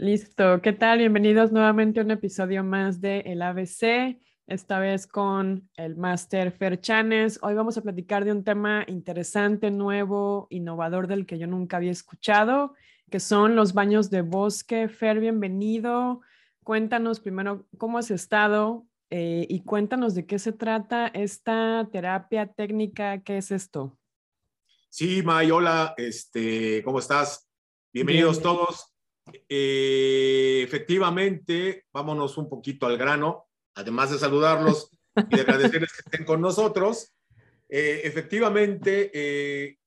Listo, ¿qué tal? Bienvenidos nuevamente a un episodio más de El ABC, esta vez con el máster Fer Chanes. Hoy vamos a platicar de un tema interesante, nuevo, innovador del que yo nunca había escuchado, que son los baños de bosque. Fer, bienvenido. Cuéntanos primero cómo has estado eh, y cuéntanos de qué se trata esta terapia técnica, ¿qué es esto? Sí, May, hola, este, ¿cómo estás? Bienvenidos todos. Eh, efectivamente, vámonos un poquito al grano, además de saludarlos y de agradecerles que estén con nosotros. Eh, efectivamente, eh,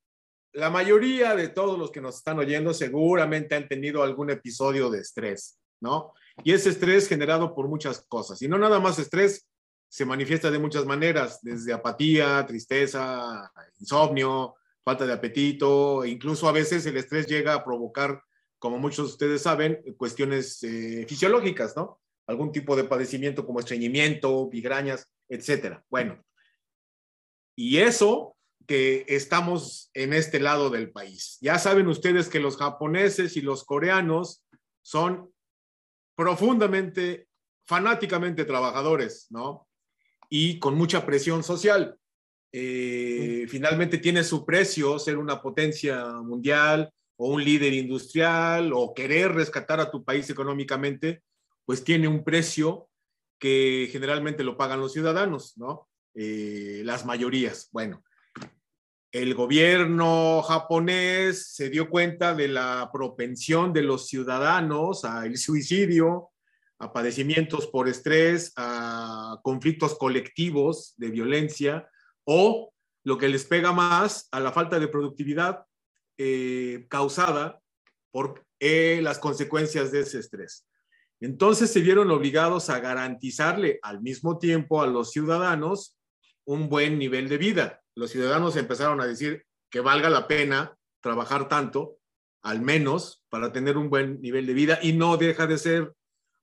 la mayoría de todos los que nos están oyendo seguramente han tenido algún episodio de estrés, ¿no? Y ese estrés generado por muchas cosas. Y no nada más estrés, se manifiesta de muchas maneras, desde apatía, tristeza, insomnio, falta de apetito, e incluso a veces el estrés llega a provocar como muchos de ustedes saben, cuestiones eh, fisiológicas, ¿no? Algún tipo de padecimiento como estreñimiento, migrañas, etcétera. Bueno, y eso que estamos en este lado del país. Ya saben ustedes que los japoneses y los coreanos son profundamente, fanáticamente trabajadores, ¿no? Y con mucha presión social. Eh, finalmente tiene su precio ser una potencia mundial, o un líder industrial o querer rescatar a tu país económicamente, pues tiene un precio que generalmente lo pagan los ciudadanos, ¿no? Eh, las mayorías. Bueno, el gobierno japonés se dio cuenta de la propensión de los ciudadanos al suicidio, a padecimientos por estrés, a conflictos colectivos de violencia o lo que les pega más a la falta de productividad eh, causada por eh, las consecuencias de ese estrés. Entonces se vieron obligados a garantizarle al mismo tiempo a los ciudadanos un buen nivel de vida. Los ciudadanos empezaron a decir que valga la pena trabajar tanto, al menos para tener un buen nivel de vida y no deja de ser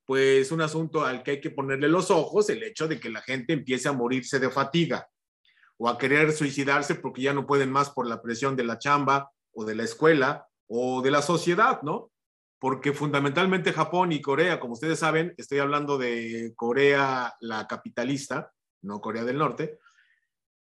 pues un asunto al que hay que ponerle los ojos el hecho de que la gente empiece a morirse de fatiga o a querer suicidarse porque ya no pueden más por la presión de la chamba o de la escuela o de la sociedad, ¿no? Porque fundamentalmente Japón y Corea, como ustedes saben, estoy hablando de Corea la capitalista, no Corea del Norte,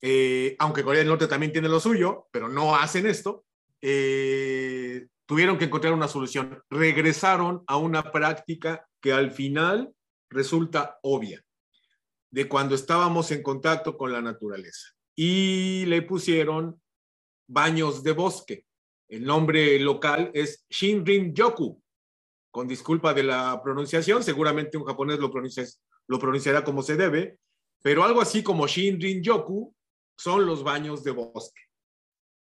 eh, aunque Corea del Norte también tiene lo suyo, pero no hacen esto, eh, tuvieron que encontrar una solución. Regresaron a una práctica que al final resulta obvia, de cuando estábamos en contacto con la naturaleza. Y le pusieron baños de bosque. El nombre local es Shinrin-yoku. Con disculpa de la pronunciación, seguramente un japonés lo, lo pronunciará como se debe, pero algo así como Shinrin-yoku son los baños de bosque.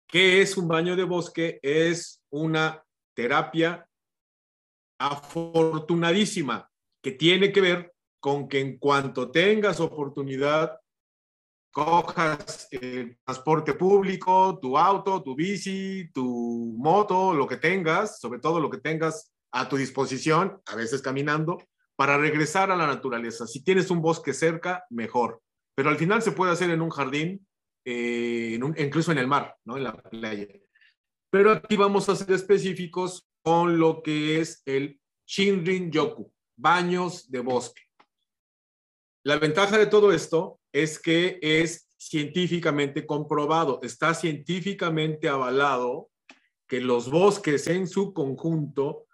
¿Qué es un baño de bosque? Es una terapia afortunadísima que tiene que ver con que en cuanto tengas oportunidad cojas el transporte público, tu auto, tu bici, tu moto, lo que tengas, sobre todo lo que tengas a tu disposición, a veces caminando, para regresar a la naturaleza. Si tienes un bosque cerca, mejor. Pero al final se puede hacer en un jardín, eh, incluso en el mar, ¿no? en la playa. Pero aquí vamos a ser específicos con lo que es el Shinrin Yoku, baños de bosque. La ventaja de todo esto es que es científicamente comprobado, está científicamente avalado que los bosques en su conjunto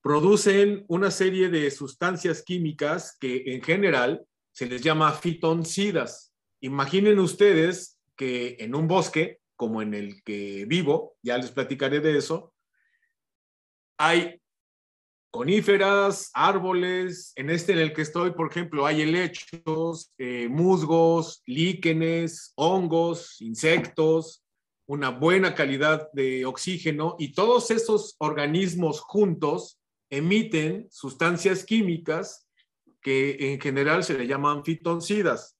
producen una serie de sustancias químicas que en general se les llama fitoncidas. Imaginen ustedes que en un bosque como en el que vivo, ya les platicaré de eso, hay coníferas, árboles. En este en el que estoy, por ejemplo, hay helechos, eh, musgos, líquenes, hongos, insectos, una buena calidad de oxígeno y todos esos organismos juntos emiten sustancias químicas que en general se le llaman fitoncidas.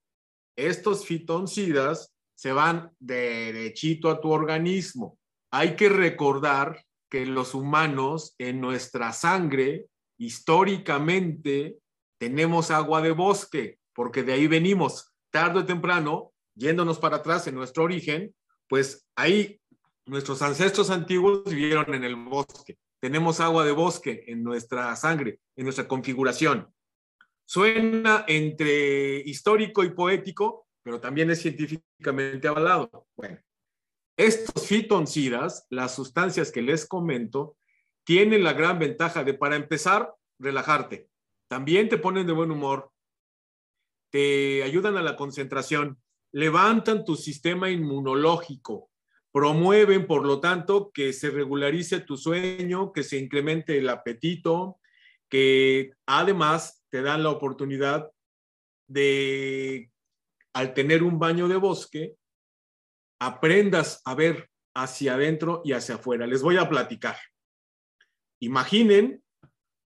Estos fitoncidas se van derechito a tu organismo. Hay que recordar que los humanos en nuestra sangre históricamente tenemos agua de bosque, porque de ahí venimos tarde o temprano, yéndonos para atrás en nuestro origen, pues ahí nuestros ancestros antiguos vivieron en el bosque. tenemos agua de bosque en nuestra sangre, en nuestra configuración. Suena entre histórico y poético, pero también es científicamente avalado. Bueno, estos fitoncidas, las sustancias que les comento, tienen la gran ventaja de, para empezar, relajarte. También te ponen de buen humor, te ayudan a la concentración, levantan tu sistema inmunológico, promueven, por lo tanto, que se regularice tu sueño, que se incremente el apetito, que además te dan la oportunidad de, al tener un baño de bosque, aprendas a ver hacia adentro y hacia afuera. Les voy a platicar. Imaginen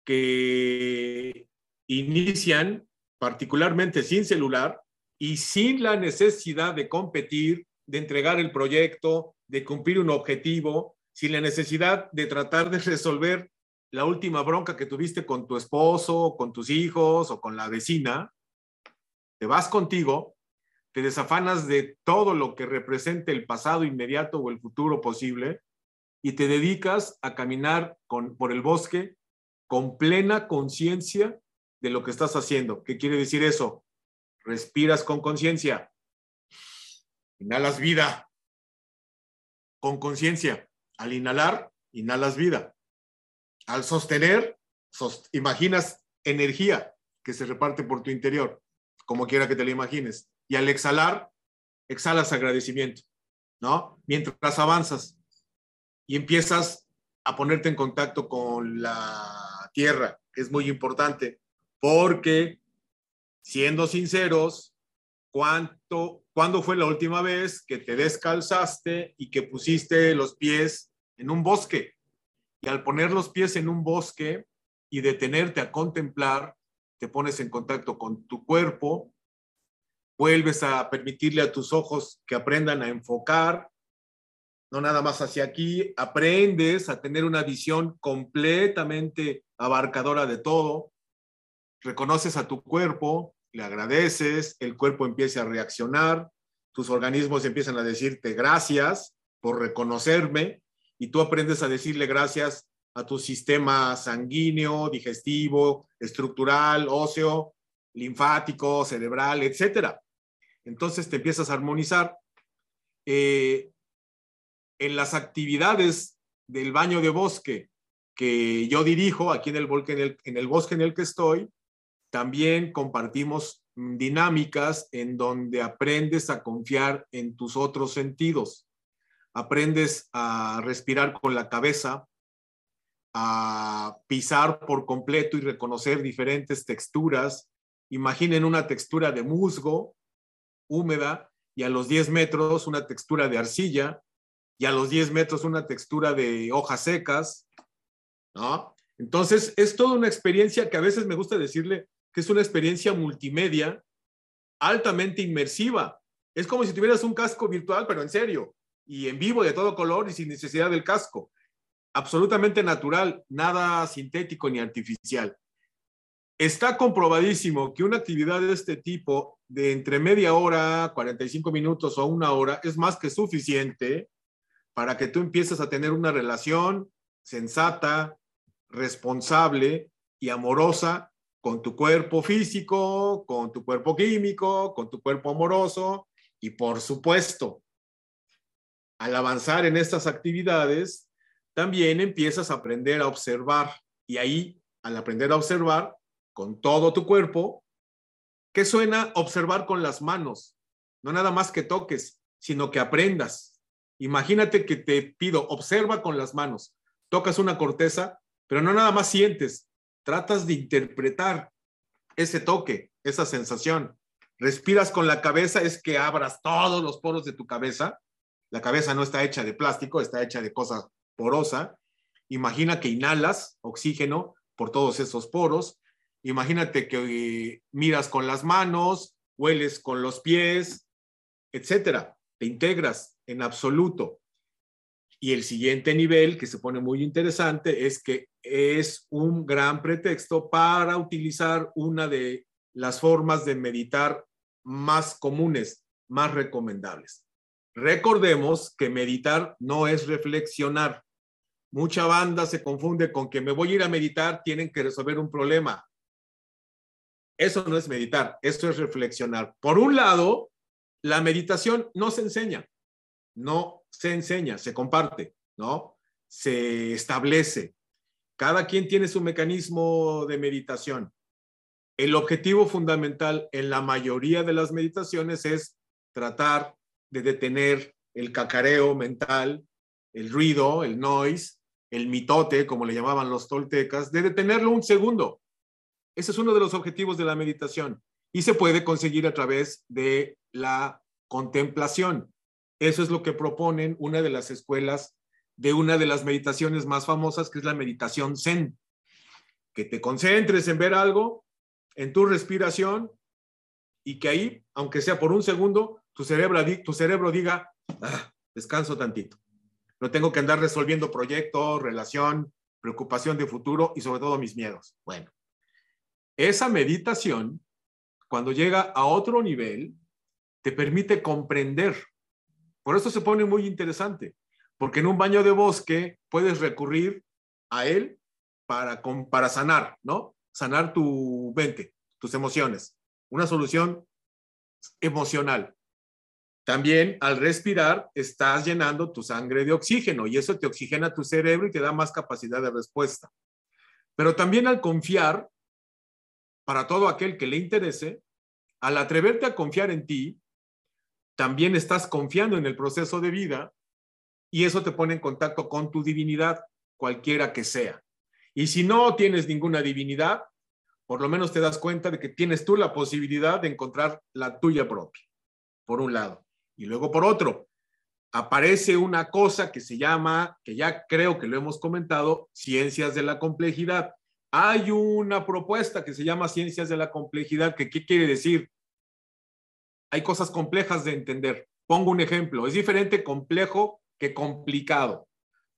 que inician particularmente sin celular y sin la necesidad de competir, de entregar el proyecto, de cumplir un objetivo, sin la necesidad de tratar de resolver la última bronca que tuviste con tu esposo, con tus hijos o con la vecina, te vas contigo, te desafanas de todo lo que represente el pasado inmediato o el futuro posible y te dedicas a caminar con, por el bosque con plena conciencia de lo que estás haciendo. ¿Qué quiere decir eso? Respiras con conciencia. Inhalas vida con conciencia. Al inhalar, inhalas vida. Al sostener, imaginas energía que se reparte por tu interior, como quiera que te la imagines. Y al exhalar, exhalas agradecimiento, ¿no? Mientras avanzas y empiezas a ponerte en contacto con la tierra, es muy importante, porque siendo sinceros, ¿cuánto, ¿cuándo fue la última vez que te descalzaste y que pusiste los pies en un bosque? Y al poner los pies en un bosque y detenerte a contemplar, te pones en contacto con tu cuerpo, vuelves a permitirle a tus ojos que aprendan a enfocar, no nada más hacia aquí, aprendes a tener una visión completamente abarcadora de todo, reconoces a tu cuerpo, le agradeces, el cuerpo empieza a reaccionar, tus organismos empiezan a decirte gracias por reconocerme y tú aprendes a decirle gracias a tu sistema sanguíneo, digestivo, estructural, óseo, linfático, cerebral, etcétera. Entonces te empiezas a armonizar. Eh, en las actividades del baño de bosque que yo dirijo aquí en el, en el bosque en el que estoy, también compartimos dinámicas en donde aprendes a confiar en tus otros sentidos aprendes a respirar con la cabeza, a pisar por completo y reconocer diferentes texturas. Imaginen una textura de musgo húmeda y a los 10 metros una textura de arcilla y a los 10 metros una textura de hojas secas, ¿no? Entonces, es toda una experiencia que a veces me gusta decirle que es una experiencia multimedia altamente inmersiva. Es como si tuvieras un casco virtual, pero en serio y en vivo de todo color y sin necesidad del casco. Absolutamente natural, nada sintético ni artificial. Está comprobadísimo que una actividad de este tipo, de entre media hora, 45 minutos o una hora, es más que suficiente para que tú empieces a tener una relación sensata, responsable y amorosa con tu cuerpo físico, con tu cuerpo químico, con tu cuerpo amoroso y por supuesto al avanzar en estas actividades, también empiezas a aprender a observar. Y ahí, al aprender a observar con todo tu cuerpo, ¿qué suena observar con las manos? No nada más que toques, sino que aprendas. Imagínate que te pido, observa con las manos. Tocas una corteza, pero no nada más sientes, tratas de interpretar ese toque, esa sensación. Respiras con la cabeza, es que abras todos los poros de tu cabeza la cabeza no está hecha de plástico, está hecha de cosa porosa. Imagina que inhalas oxígeno por todos esos poros. Imagínate que miras con las manos, hueles con los pies, etcétera. Te integras en absoluto. Y el siguiente nivel, que se pone muy interesante, es que es un gran pretexto para utilizar una de las formas de meditar más comunes, más recomendables. Recordemos que meditar no es reflexionar. mucha banda se confunde con que me voy a ir a meditar, tienen que resolver un problema. Eso no es meditar, esto es reflexionar. Por un lado, la meditación no se enseña, no se enseña, se comparte, ¿no? Se establece. Cada quien tiene su mecanismo de meditación. El objetivo fundamental en la mayoría de las meditaciones es tratar de detener el cacareo mental, el ruido, el noise, el mitote, como le llamaban los toltecas, de detenerlo un segundo. Ese es uno de los objetivos de la meditación y se puede conseguir a través de la contemplación. Eso es lo que proponen una de las escuelas de una de las meditaciones más famosas, que es la meditación zen. Que te concentres en ver algo, en tu respiración, y que ahí, aunque sea por un segundo, tu cerebro, tu cerebro diga, ah, descanso tantito. No tengo que andar resolviendo proyectos, relación, preocupación de futuro y sobre todo mis miedos. Bueno, esa meditación, cuando llega a otro nivel, te permite comprender. Por eso se pone muy interesante, porque en un baño de bosque puedes recurrir a él para, para sanar, ¿no? Sanar tu mente, tus emociones. Una solución emocional. También al respirar estás llenando tu sangre de oxígeno y eso te oxigena tu cerebro y te da más capacidad de respuesta. Pero también al confiar, para todo aquel que le interese, al atreverte a confiar en ti, también estás confiando en el proceso de vida y eso te pone en contacto con tu divinidad, cualquiera que sea. Y si no tienes ninguna divinidad, por lo menos te das cuenta de que tienes tú la posibilidad de encontrar la tuya propia, por un lado. Y luego por otro, aparece una cosa que se llama, que ya creo que lo hemos comentado, ciencias de la complejidad. Hay una propuesta que se llama ciencias de la complejidad, que ¿qué quiere decir? Hay cosas complejas de entender. Pongo un ejemplo, es diferente complejo que complicado.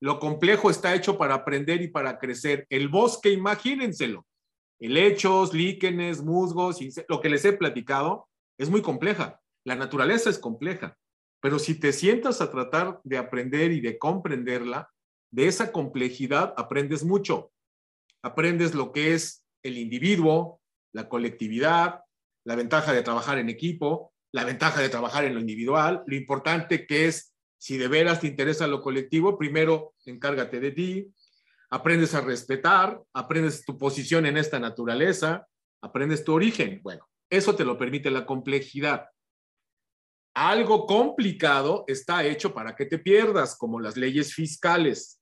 Lo complejo está hecho para aprender y para crecer. El bosque, imagínenselo. Helechos, líquenes, musgos, lo que les he platicado, es muy compleja. La naturaleza es compleja, pero si te sientas a tratar de aprender y de comprenderla, de esa complejidad aprendes mucho. Aprendes lo que es el individuo, la colectividad, la ventaja de trabajar en equipo, la ventaja de trabajar en lo individual, lo importante que es, si de veras te interesa lo colectivo, primero encárgate de ti, aprendes a respetar, aprendes tu posición en esta naturaleza, aprendes tu origen. Bueno, eso te lo permite la complejidad algo complicado está hecho para que te pierdas, como las leyes fiscales,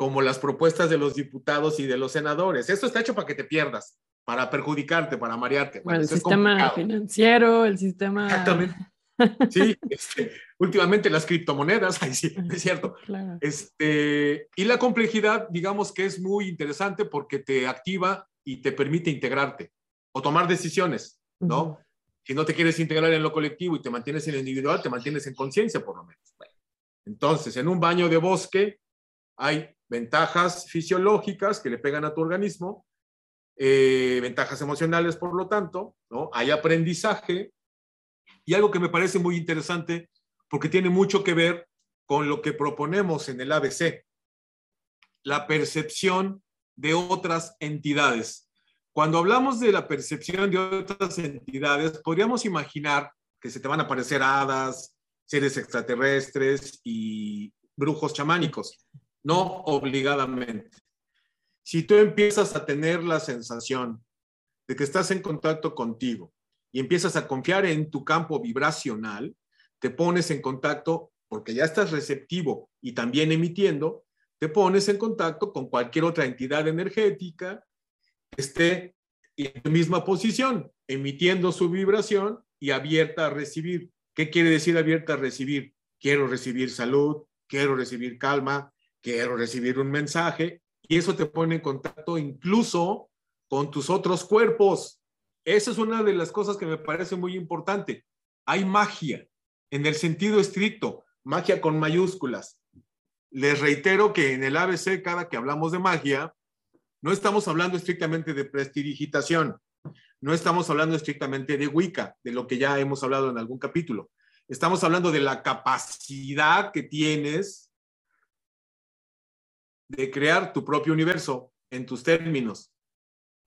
como las propuestas de los diputados y de los senadores. Esto está hecho para que te pierdas, para perjudicarte, para marearte. Bueno, el sistema financiero, el sistema... Exactamente. Sí, este, últimamente las criptomonedas, ahí sí, es cierto. Este, y la complejidad, digamos que es muy interesante porque te activa y te permite integrarte o tomar decisiones, ¿no? Si no te quieres integrar en lo colectivo y te mantienes en lo individual, te mantienes en conciencia por lo menos. entonces, en un baño de bosque hay ventajas fisiológicas que le pegan a tu organismo, eh, ventajas emocionales, por lo tanto, ¿no? Hay aprendizaje y algo que me parece muy interesante porque tiene mucho que ver con lo que proponemos en el ABC, la percepción de otras entidades. Cuando hablamos de la percepción de otras entidades, podríamos imaginar que se te van a aparecer hadas, seres extraterrestres y brujos chamánicos. No obligadamente. Si tú empiezas a tener la sensación de que estás en contacto contigo y empiezas a confiar en tu campo vibracional, te pones en contacto porque ya estás receptivo y también emitiendo, te pones en contacto con cualquier otra entidad energética esté en tu misma posición, emitiendo su vibración y abierta a recibir. ¿Qué quiere decir abierta a recibir? Quiero recibir salud, quiero recibir calma, quiero recibir un mensaje y eso te pone en contacto incluso con tus otros cuerpos. Esa es una de las cosas que me parece muy importante. Hay magia en el sentido estricto, magia con mayúsculas. Les reitero que en el ABC, cada que hablamos de magia, no estamos hablando estrictamente de prestidigitación, no estamos hablando estrictamente de Wicca, de lo que ya hemos hablado en algún capítulo. Estamos hablando de la capacidad que tienes de crear tu propio universo en tus términos,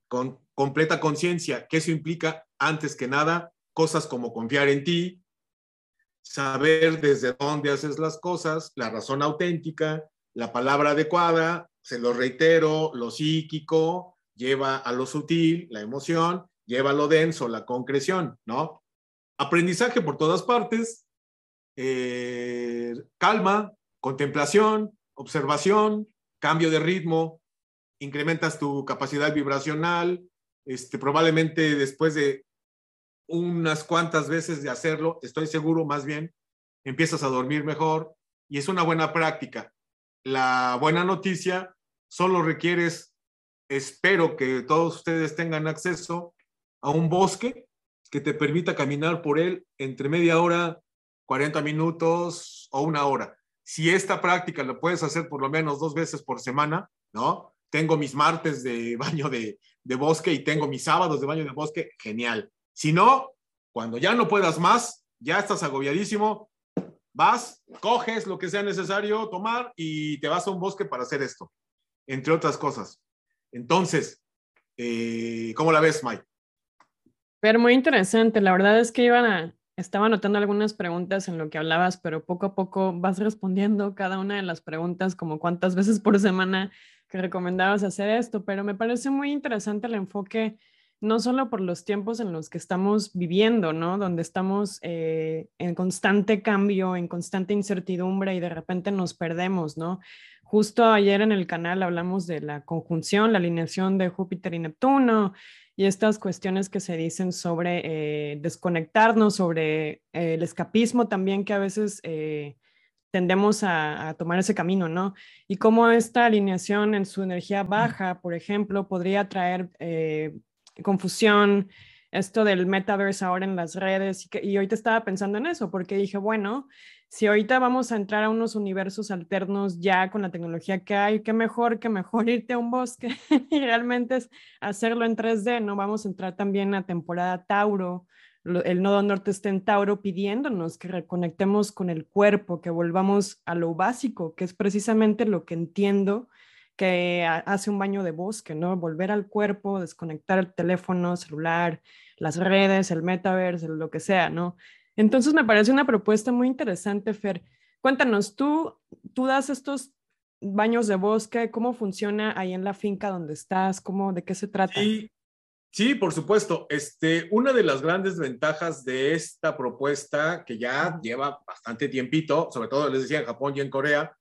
con completa conciencia, que eso implica, antes que nada, cosas como confiar en ti, saber desde dónde haces las cosas, la razón auténtica, la palabra adecuada, se lo reitero, lo psíquico lleva a lo sutil, la emoción, lleva a lo denso, la concreción, ¿no? Aprendizaje por todas partes, eh, calma, contemplación, observación, cambio de ritmo, incrementas tu capacidad vibracional, este, probablemente después de unas cuantas veces de hacerlo, estoy seguro más bien, empiezas a dormir mejor y es una buena práctica. La buena noticia, solo requieres, espero que todos ustedes tengan acceso a un bosque que te permita caminar por él entre media hora, 40 minutos o una hora. Si esta práctica la puedes hacer por lo menos dos veces por semana, ¿no? Tengo mis martes de baño de, bosque y tengo mis sábados de baño de bosque, genial. Si no, cuando ya no puedas más, ya estás agobiadísimo, vas, coges lo que sea necesario tomar y te vas a un bosque para hacer esto, entre otras cosas. Entonces, eh, ¿cómo la ves, Mike? Pero muy interesante. La verdad es que iban a, estaba anotando algunas preguntas en lo que hablabas, pero poco a poco vas respondiendo cada una de las preguntas, como cuántas veces por semana que recomendabas hacer esto. Pero me parece muy interesante el enfoque no solo por los tiempos en los que estamos viviendo, ¿no? Donde estamos eh, en constante cambio, en constante incertidumbre y de repente nos perdemos, ¿no? Justo ayer en el canal hablamos de la conjunción, la alineación de Júpiter y Neptuno y estas cuestiones que se dicen sobre eh, desconectarnos, sobre eh, el escapismo también que a veces tendemos a, a, tomar ese camino, ¿no? Y cómo esta alineación en su energía baja, por ejemplo, podría traer confusión, esto del metaverse ahora en las redes, y, que, y ahorita estaba pensando en eso, porque dije, bueno, si ahorita vamos a entrar a unos universos alternos ya con la tecnología que hay, qué mejor que mejor irte a un bosque y realmente hacerlo en 3D, ¿no? Vamos a entrar también a temporada Tauro, el nodo norte está en Tauro pidiéndonos que reconectemos con el cuerpo, que volvamos a lo básico, que es precisamente lo que entiendo que hace un baño de bosque, ¿no? Volver al cuerpo, desconectar el teléfono, celular, las redes, el metaverse, lo que sea, ¿no? Entonces me parece una propuesta muy interesante, Fer. Cuéntanos, tú, tú das estos baños de bosque, ¿cómo funciona ahí en la finca donde estás? ¿Cómo, ¿De qué se trata? Sí, sí, por supuesto. Este, una de las grandes ventajas de esta propuesta, que ya lleva bastante tiempito, sobre todo les decía en Japón y en Corea,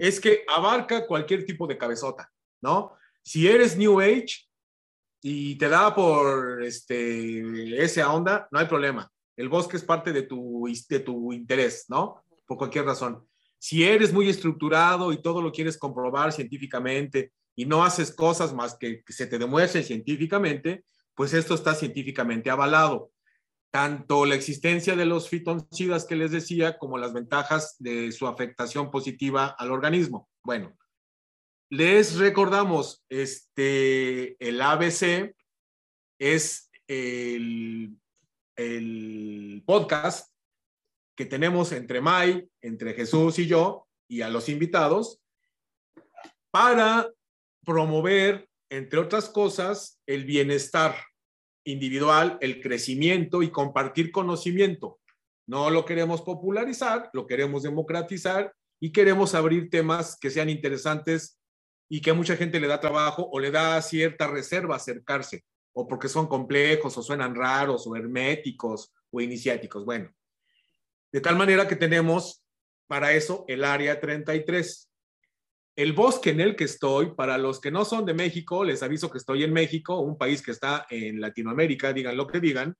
es que abarca cualquier tipo de cabezota, ¿no? Si eres New Age y te da por este, esa onda, no hay problema. El bosque es parte de tu, de tu interés, ¿no? Por cualquier razón. Si eres muy estructurado y todo lo quieres comprobar científicamente y no haces cosas más que, se te demuestren científicamente, pues esto está científicamente avalado tanto la existencia de los fitoncidas que les decía como las ventajas de su afectación positiva al organismo. Bueno, les recordamos, este, el ABC es el, el podcast que tenemos entre May, entre Jesús y yo, y a los invitados, para promover, entre otras cosas, el bienestar individual, el crecimiento y compartir conocimiento. No lo queremos popularizar, lo queremos democratizar y queremos abrir temas que sean interesantes y que a mucha gente le da trabajo o le da cierta reserva acercarse, o porque son complejos o suenan raros o herméticos o iniciáticos. Bueno, de tal manera que tenemos para eso el área 33. El bosque en el que estoy, para los que no son de México, les aviso que estoy en México, un país que está en Latinoamérica, digan lo que digan,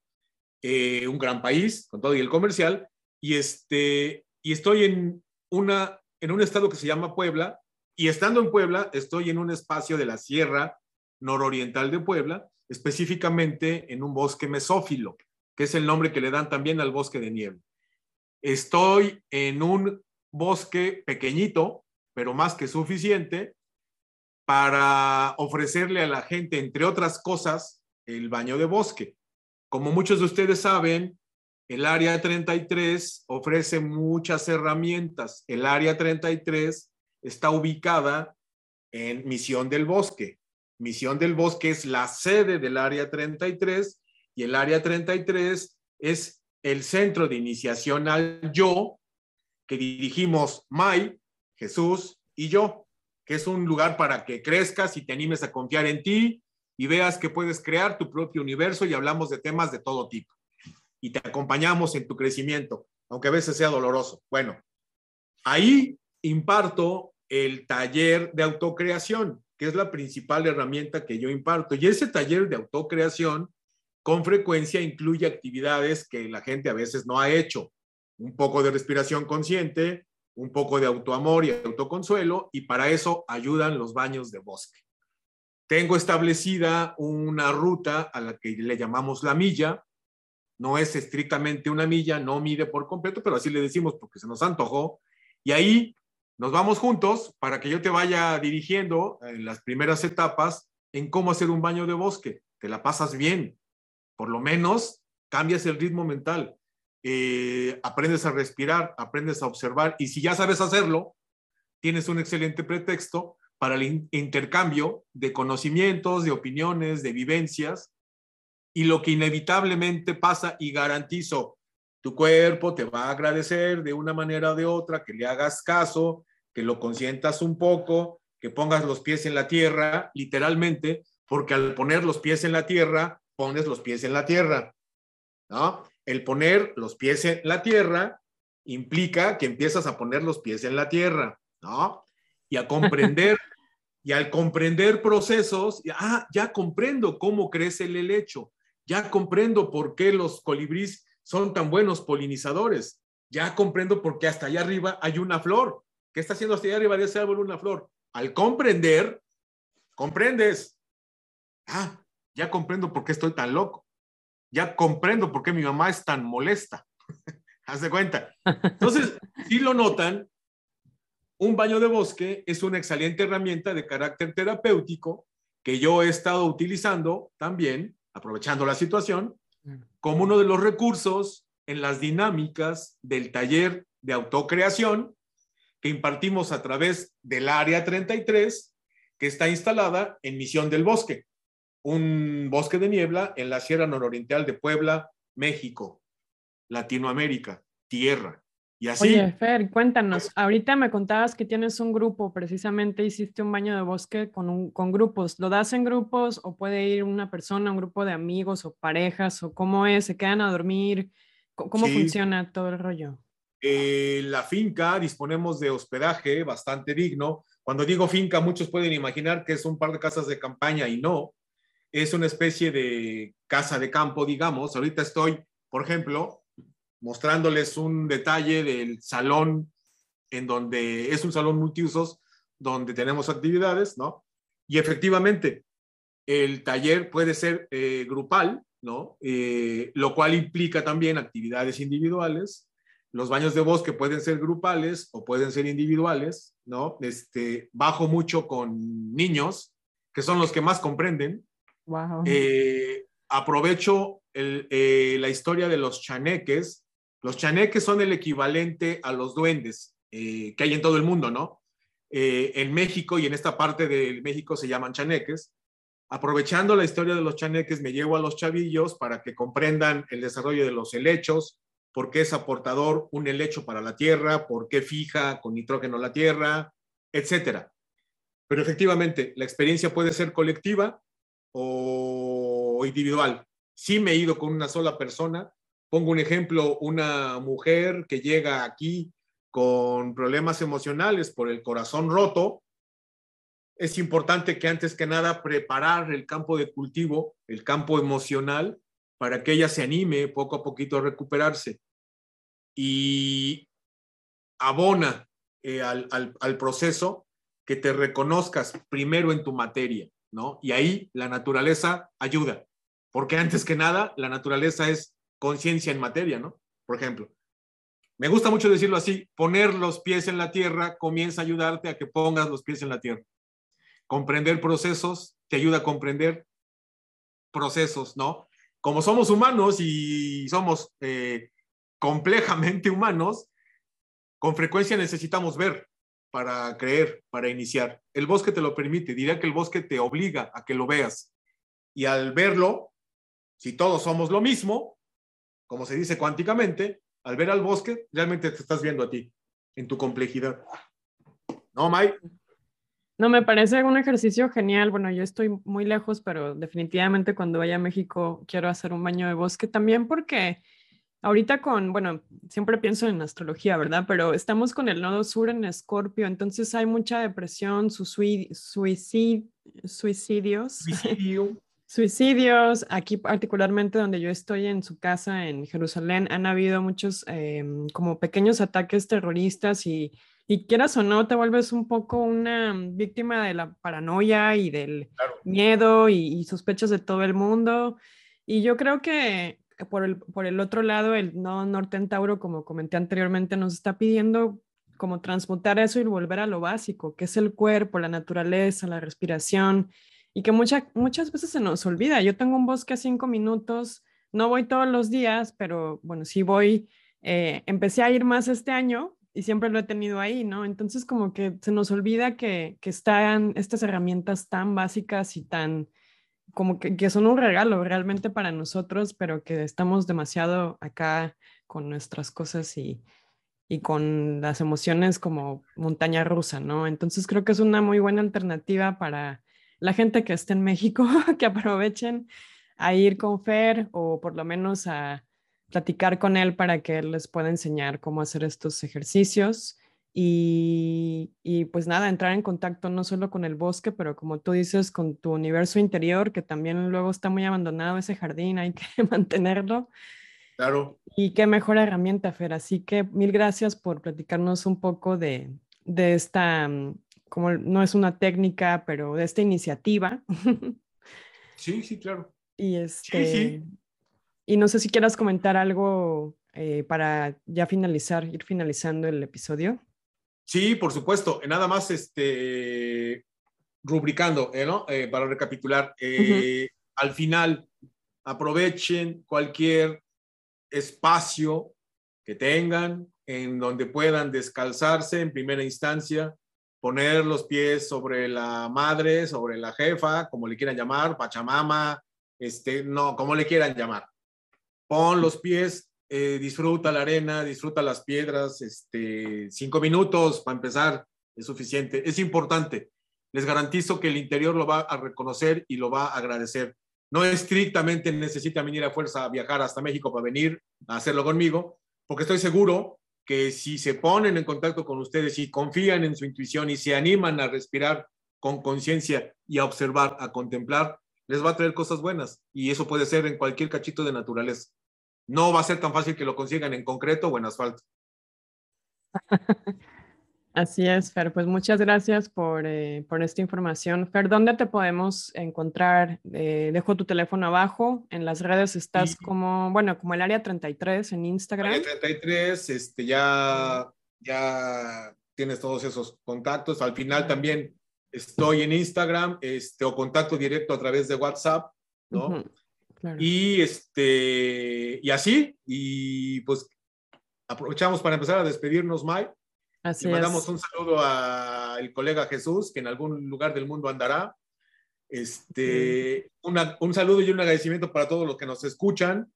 eh, un gran país, con todo y el comercial, y, este, y estoy en, una, en un estado que se llama Puebla, y estando en Puebla, estoy en un espacio de la Sierra Nororiental de Puebla, específicamente en un bosque mesófilo, que es el nombre que le dan también al bosque de nieve. Estoy en un bosque pequeñito, pero más que suficiente para ofrecerle a la gente, entre otras cosas, el baño de bosque. Como muchos de ustedes saben, el área 33 ofrece muchas herramientas. El área 33 está ubicada en Misión del Bosque. Misión del Bosque es la sede del Área 33 y el Área 33 es el centro de iniciación al yo que dirigimos Mai, Jesús y yo, que es un lugar para que crezcas y te animes a confiar en ti y veas que puedes crear tu propio universo y hablamos de temas de todo tipo. Y te acompañamos en tu crecimiento, aunque a veces sea doloroso. Bueno, ahí imparto el taller de autocreación, que es la principal herramienta que yo imparto. Y ese taller de autocreación con frecuencia incluye actividades que la gente a veces no ha hecho. Un poco de respiración consciente, un poco de autoamor y autoconsuelo, y para eso ayudan los baños de bosque. Tengo establecida una ruta a la que le llamamos la milla. No es estrictamente una milla, no mide por completo, pero así le decimos porque se nos antojó. Y ahí nos vamos juntos para que yo te vaya dirigiendo en las primeras etapas en cómo hacer un baño de bosque. Te la pasas bien. Por lo menos cambias el ritmo mental. Eh, aprendes a respirar, aprendes a observar. Y si ya sabes hacerlo, tienes un excelente pretexto para el intercambio de conocimientos, de opiniones, de vivencias. Y lo que inevitablemente pasa, y garantizo, tu cuerpo te va a agradecer de una manera o de otra, que le hagas caso, que lo consientas un poco, que pongas los pies en la tierra, literalmente, porque al poner los pies en la tierra, pones los pies en la tierra, ¿no? El poner los pies en la tierra implica que empiezas a poner los pies en la tierra, ¿no? Y a comprender, y al comprender procesos, ah, ya comprendo cómo crece el helecho, ya comprendo por qué los colibríes son tan buenos polinizadores, ya comprendo por qué hasta allá arriba hay una flor, ¿Qué está haciendo hasta allá arriba de ese árbol una flor? Al comprender, comprendes. Ah, ya comprendo por qué estoy tan loco. Ya comprendo por qué mi mamá es tan molesta. Haz de cuenta. Entonces, si lo notan, un baño de bosque es una excelente herramienta de carácter terapéutico que yo he estado utilizando también, aprovechando la situación, como uno de los recursos en las dinámicas del taller de autocreación que impartimos a través del Área 33, que está instalada en Misión del Bosque, un bosque de niebla en la Sierra Nororiental de Puebla, México, Latinoamérica, tierra. Y así. Oye, Fer, cuéntanos. Ahorita me contabas que tienes un grupo, precisamente hiciste un baño de bosque con, con grupos. ¿Lo das en grupos o puede ir una persona, un grupo de amigos o parejas o cómo es? ¿Se quedan a dormir? ¿Cómo funciona todo el rollo? Eh, la finca disponemos de hospedaje bastante digno. Cuando digo finca, muchos pueden imaginar que es un par de casas de campaña y no. Es una especie de casa de campo, digamos. Ahorita estoy, por ejemplo, mostrándoles un detalle del salón en donde es un salón multiusos donde tenemos actividades, ¿no? Y efectivamente, el taller puede ser eh, grupal, ¿no? Eh, lo cual implica también actividades individuales los baños de bosque pueden ser grupales o pueden ser individuales, ¿no? Este, bajo mucho con niños, que son los que más comprenden. Wow. Eh, aprovecho eh, la historia de los chaneques. Los chaneques son el equivalente a los duendes eh, que hay en todo el mundo, ¿no? en México y en esta parte de México se llaman chaneques. Aprovechando la historia de los chaneques, me llevo a los chavillos para que comprendan el desarrollo de los helechos, por qué es aportador un helecho para la tierra, por qué fija con nitrógeno la tierra, etcétera. Pero efectivamente, la experiencia puede ser colectiva o individual. Sí me he ido con una sola persona. Pongo un ejemplo, una mujer que llega aquí con problemas emocionales por el corazón roto. Es importante que antes que nada preparar el campo de cultivo, el campo emocional, para que ella se anime poco a poquito a recuperarse y abona eh, al, al, proceso que te reconozcas primero en tu materia, ¿no? Y ahí la naturaleza ayuda, porque antes que nada, la naturaleza es conciencia en materia, ¿no? Por ejemplo, me gusta mucho decirlo así, poner los pies en la tierra comienza a ayudarte a que pongas los pies en la tierra. Comprender procesos te ayuda a comprender procesos, ¿no? Como somos humanos y somos eh, complejamente humanos, con frecuencia necesitamos ver, para creer, para iniciar. El bosque te lo permite, diría que el bosque te obliga a que lo veas. Y al verlo, si todos somos lo mismo, como se dice cuánticamente, al ver al bosque, realmente te estás viendo a ti, en tu complejidad. ¿No, Mike? No, me parece un ejercicio genial. Bueno, yo estoy muy lejos, pero definitivamente cuando vaya a México quiero hacer un baño de bosque también porque ahorita con, bueno, siempre pienso en astrología, ¿verdad? Pero estamos con el nodo sur en Escorpio, entonces hay mucha depresión, suicidios. Suicidio. Suicidios, aquí particularmente donde yo estoy en su casa en Jerusalén, han habido muchos em, como pequeños ataques terroristas y y quieras o no, te vuelves un poco una víctima de la paranoia y del miedo y, sospechas de todo el mundo. Y yo creo que por el, por el otro lado, el no norte en Tauro, como comenté anteriormente, nos está pidiendo como transmutar eso y volver a lo básico, que es el cuerpo, la naturaleza, la respiración, y que mucha, muchas veces se nos olvida. Yo tengo un bosque a cinco minutos, no voy todos los días, pero bueno, sí voy. Eh, empecé a ir más este año y siempre lo he tenido ahí, ¿no? Entonces como que se nos olvida que, que están estas herramientas tan básicas y tan, como que, que, son un regalo realmente para nosotros, pero que estamos demasiado acá con nuestras cosas y, y con las emociones como montaña rusa, ¿no? Entonces creo que es una muy buena alternativa para la gente que esté en México, que aprovechen a ir con Fer o por lo menos a platicar con él para que él les pueda enseñar cómo hacer estos ejercicios y, y, pues nada, entrar en contacto no solo con el bosque, pero como tú dices, con tu universo interior, que también luego está muy abandonado ese jardín, hay que mantenerlo. Claro. Y qué mejor herramienta, Fer. Así que mil gracias por platicarnos un poco de, de esta, mm, como no es una técnica, pero de esta iniciativa. Sí, sí, claro. Y este, sí, sí. Y no sé si quieras comentar algo eh, para ya finalizar, ir finalizando el episodio. Sí, por supuesto. Nada más este, rubricando, eh, ¿no? Eh, para recapitular. Al final, aprovechen cualquier espacio que tengan en donde puedan descalzarse en primera instancia, poner los pies sobre la madre, sobre la jefa, como le quieran llamar, Pachamama, este, no, como le quieran llamar pon los pies, eh, disfruta la arena, disfruta las piedras, este, cinco minutos para empezar es suficiente. Es importante. Les garantizo que el interior lo va a reconocer y lo va a agradecer. No estrictamente necesitan venir a fuerza a viajar hasta México para venir a hacerlo conmigo, porque estoy seguro que si se ponen en contacto con ustedes y confían en su intuición y se animan a respirar con conciencia y a observar, a contemplar, les va a traer cosas buenas. Y eso puede ser en cualquier cachito de naturaleza no va a ser tan fácil que lo consigan en concreto o en asfalto. Así es, Fer. Pues muchas gracias por, eh, por esta información. Fer, ¿dónde te podemos encontrar? Eh, dejo tu teléfono abajo. En las redes estás como, bueno, como el área 33 en Instagram. Área 33, este, ya, ya tienes todos esos contactos. Al final también estoy en Instagram este, o contacto directo a través de WhatsApp, ¿no? Y, este, y así, y pues aprovechamos para empezar a despedirnos, Mike. Así y mandamos un saludo al colega Jesús, que en algún lugar del mundo andará. Este, un saludo y un agradecimiento para todos los que nos escuchan.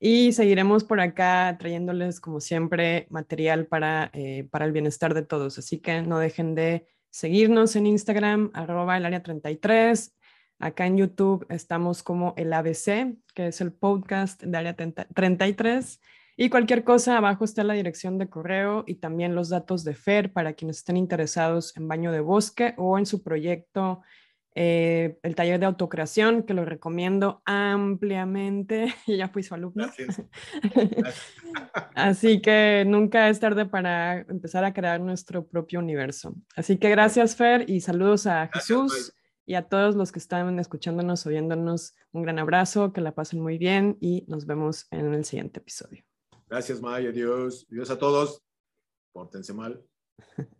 Y seguiremos por acá trayéndoles, como siempre, material para, eh, para el bienestar de todos. Así que no dejen de seguirnos en Instagram, arroba el área 33, Acá en YouTube estamos como el ABC, que es el podcast de Área 33. Y cualquier cosa, abajo está la dirección de correo y también los datos de FER para quienes estén interesados en baño de bosque o en su proyecto, eh, el taller de autocreación, que lo recomiendo ampliamente. y ya fui su alumno. Así que nunca es tarde para empezar a crear nuestro propio universo. Así que gracias, Fer, y saludos a Jesús y a todos los que están escuchándonos, oyéndonos, un gran abrazo, que la pasen muy bien y nos vemos en el siguiente episodio. Gracias, Maya. Adiós. Adiós a todos. Pórtense mal.